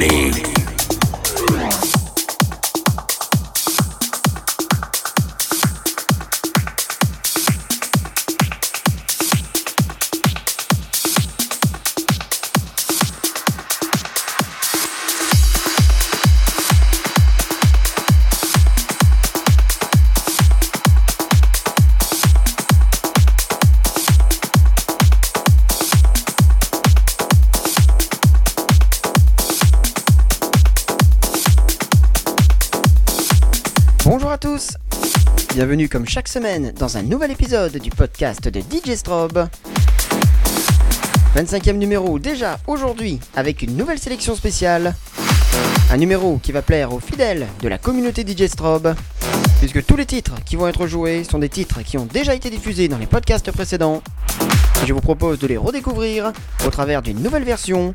party. Bienvenue comme chaque semaine dans un nouvel épisode du podcast de DJ Strobe. 25e numéro déjà aujourd'hui avec une nouvelle sélection spéciale. Un numéro qui va plaire aux fidèles de la communauté DJ Strobe, puisque tous les titres qui vont être joués sont des titres qui ont déjà été diffusés dans les podcasts précédents. Et je vous propose de les redécouvrir au travers d'une nouvelle version,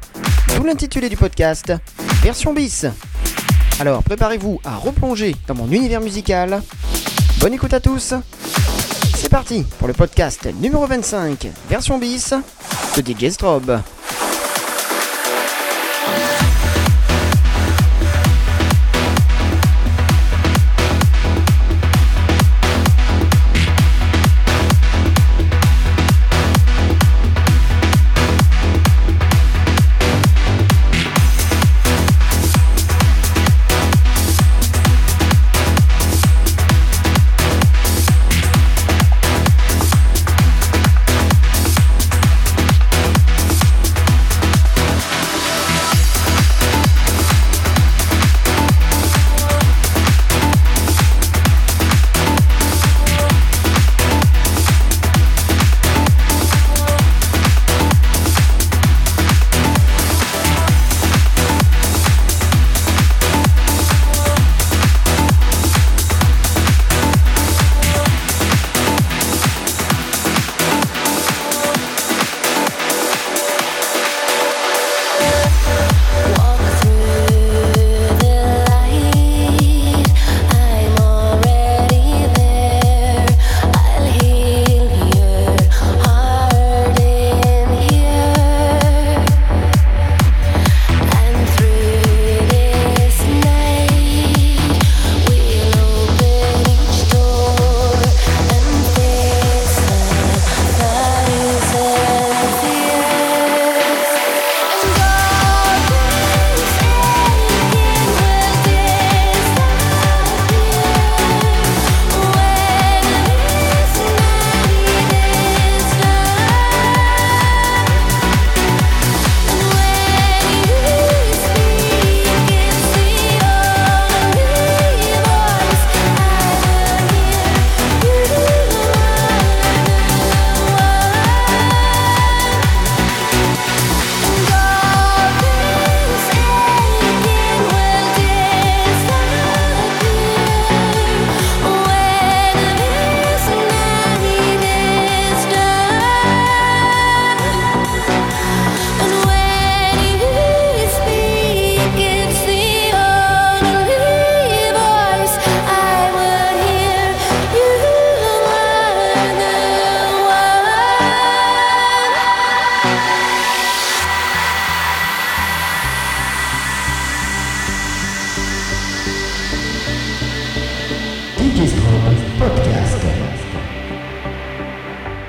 d'où l'intitulé du podcast, version bis. Alors préparez-vous à replonger dans mon univers musical. Bonne écoute à tous. C'est parti pour le podcast numéro 25, version bis, de DJ Strobe.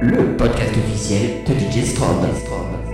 le podcast officiel de DJ Strom.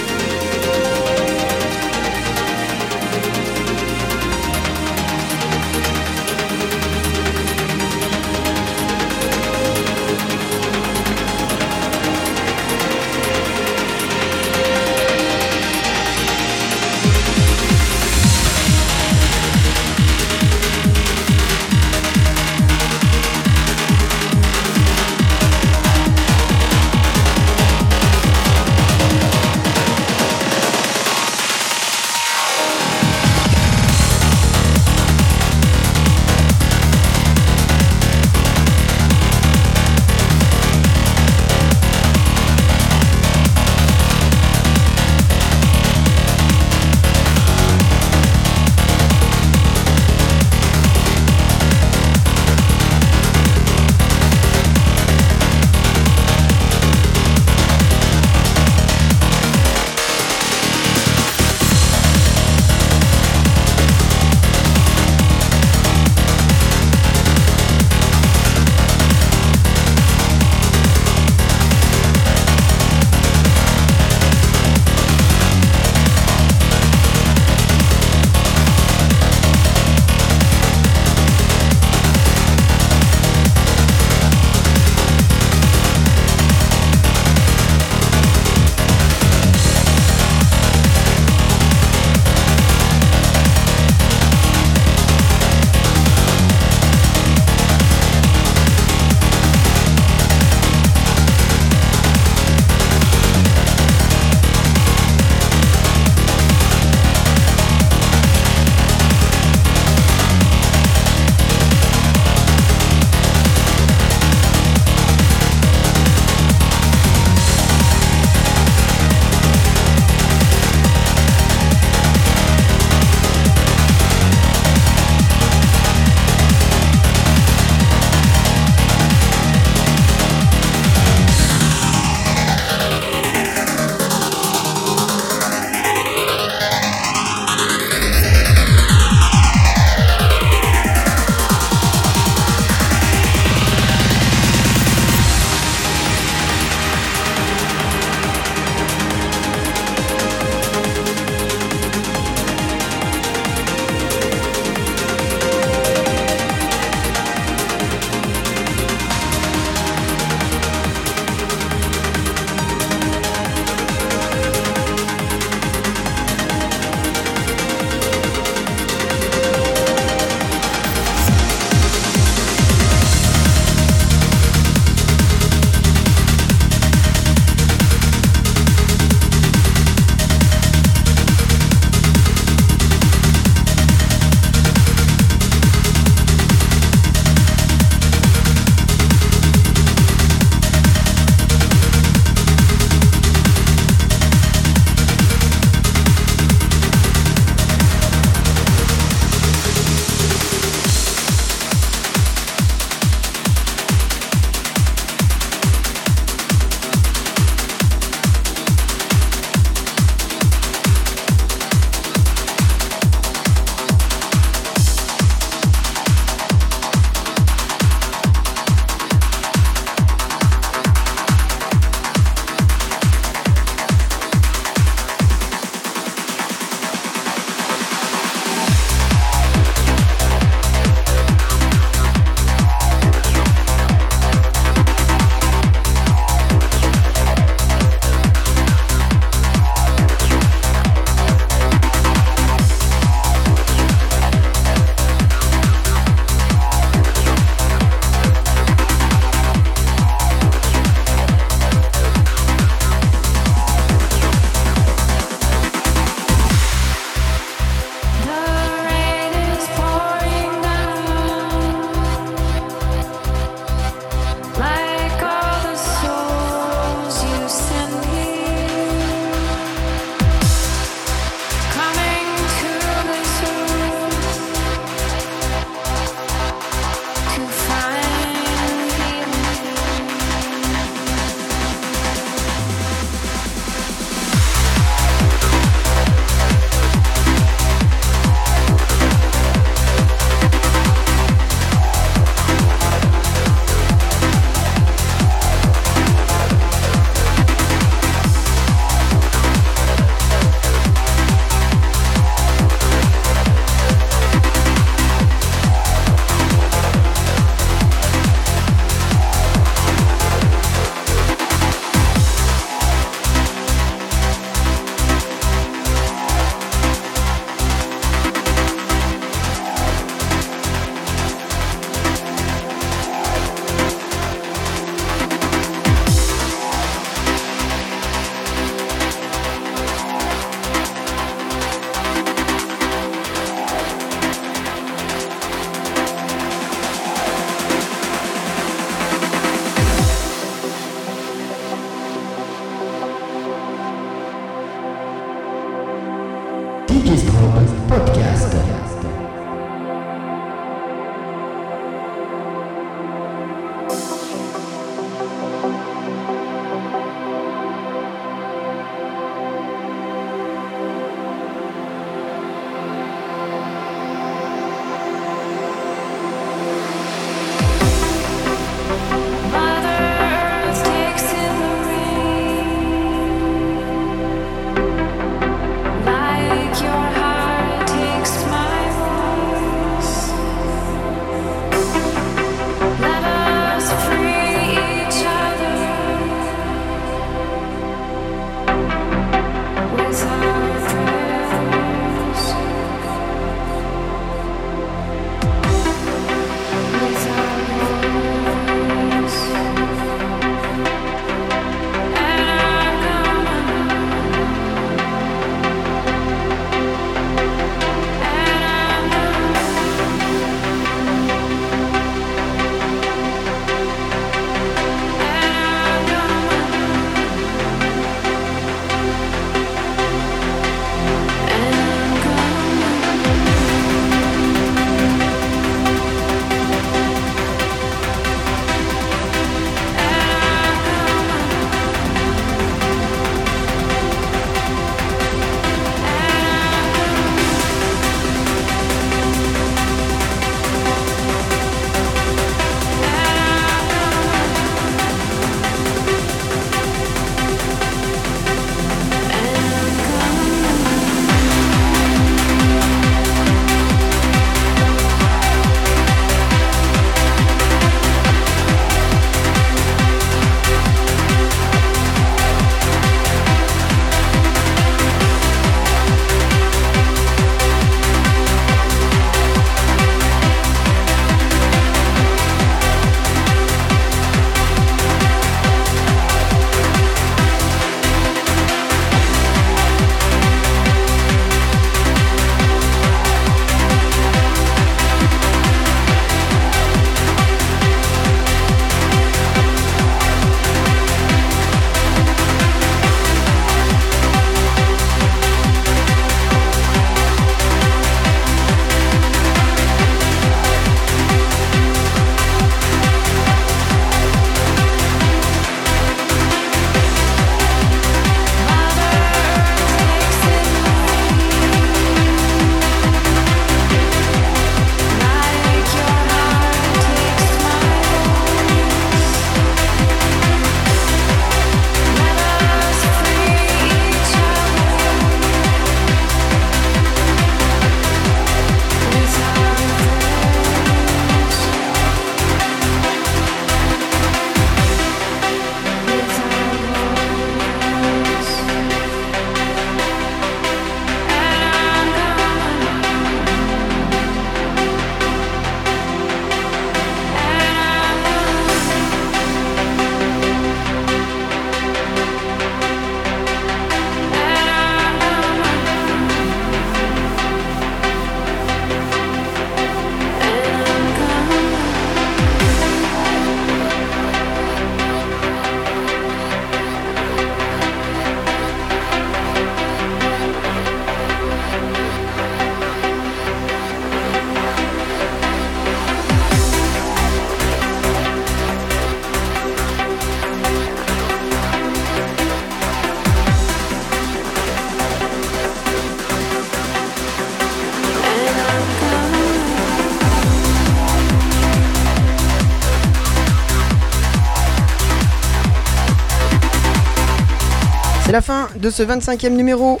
De ce 25e numéro.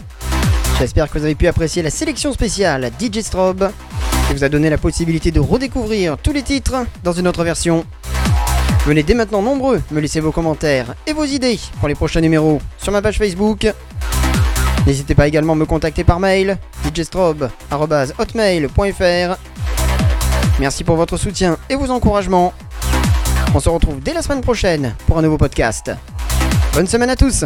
J'espère que vous avez pu apprécier la sélection spéciale DJ Strobe qui vous a donné la possibilité de redécouvrir tous les titres dans une autre version. Venez dès maintenant nombreux me laisser vos commentaires et vos idées pour les prochains numéros sur ma page Facebook. N'hésitez pas également à me contacter par mail djstrobe.hotmail.fr Merci pour votre soutien et vos encouragements. On se retrouve dès la semaine prochaine pour un nouveau podcast. Bonne semaine à tous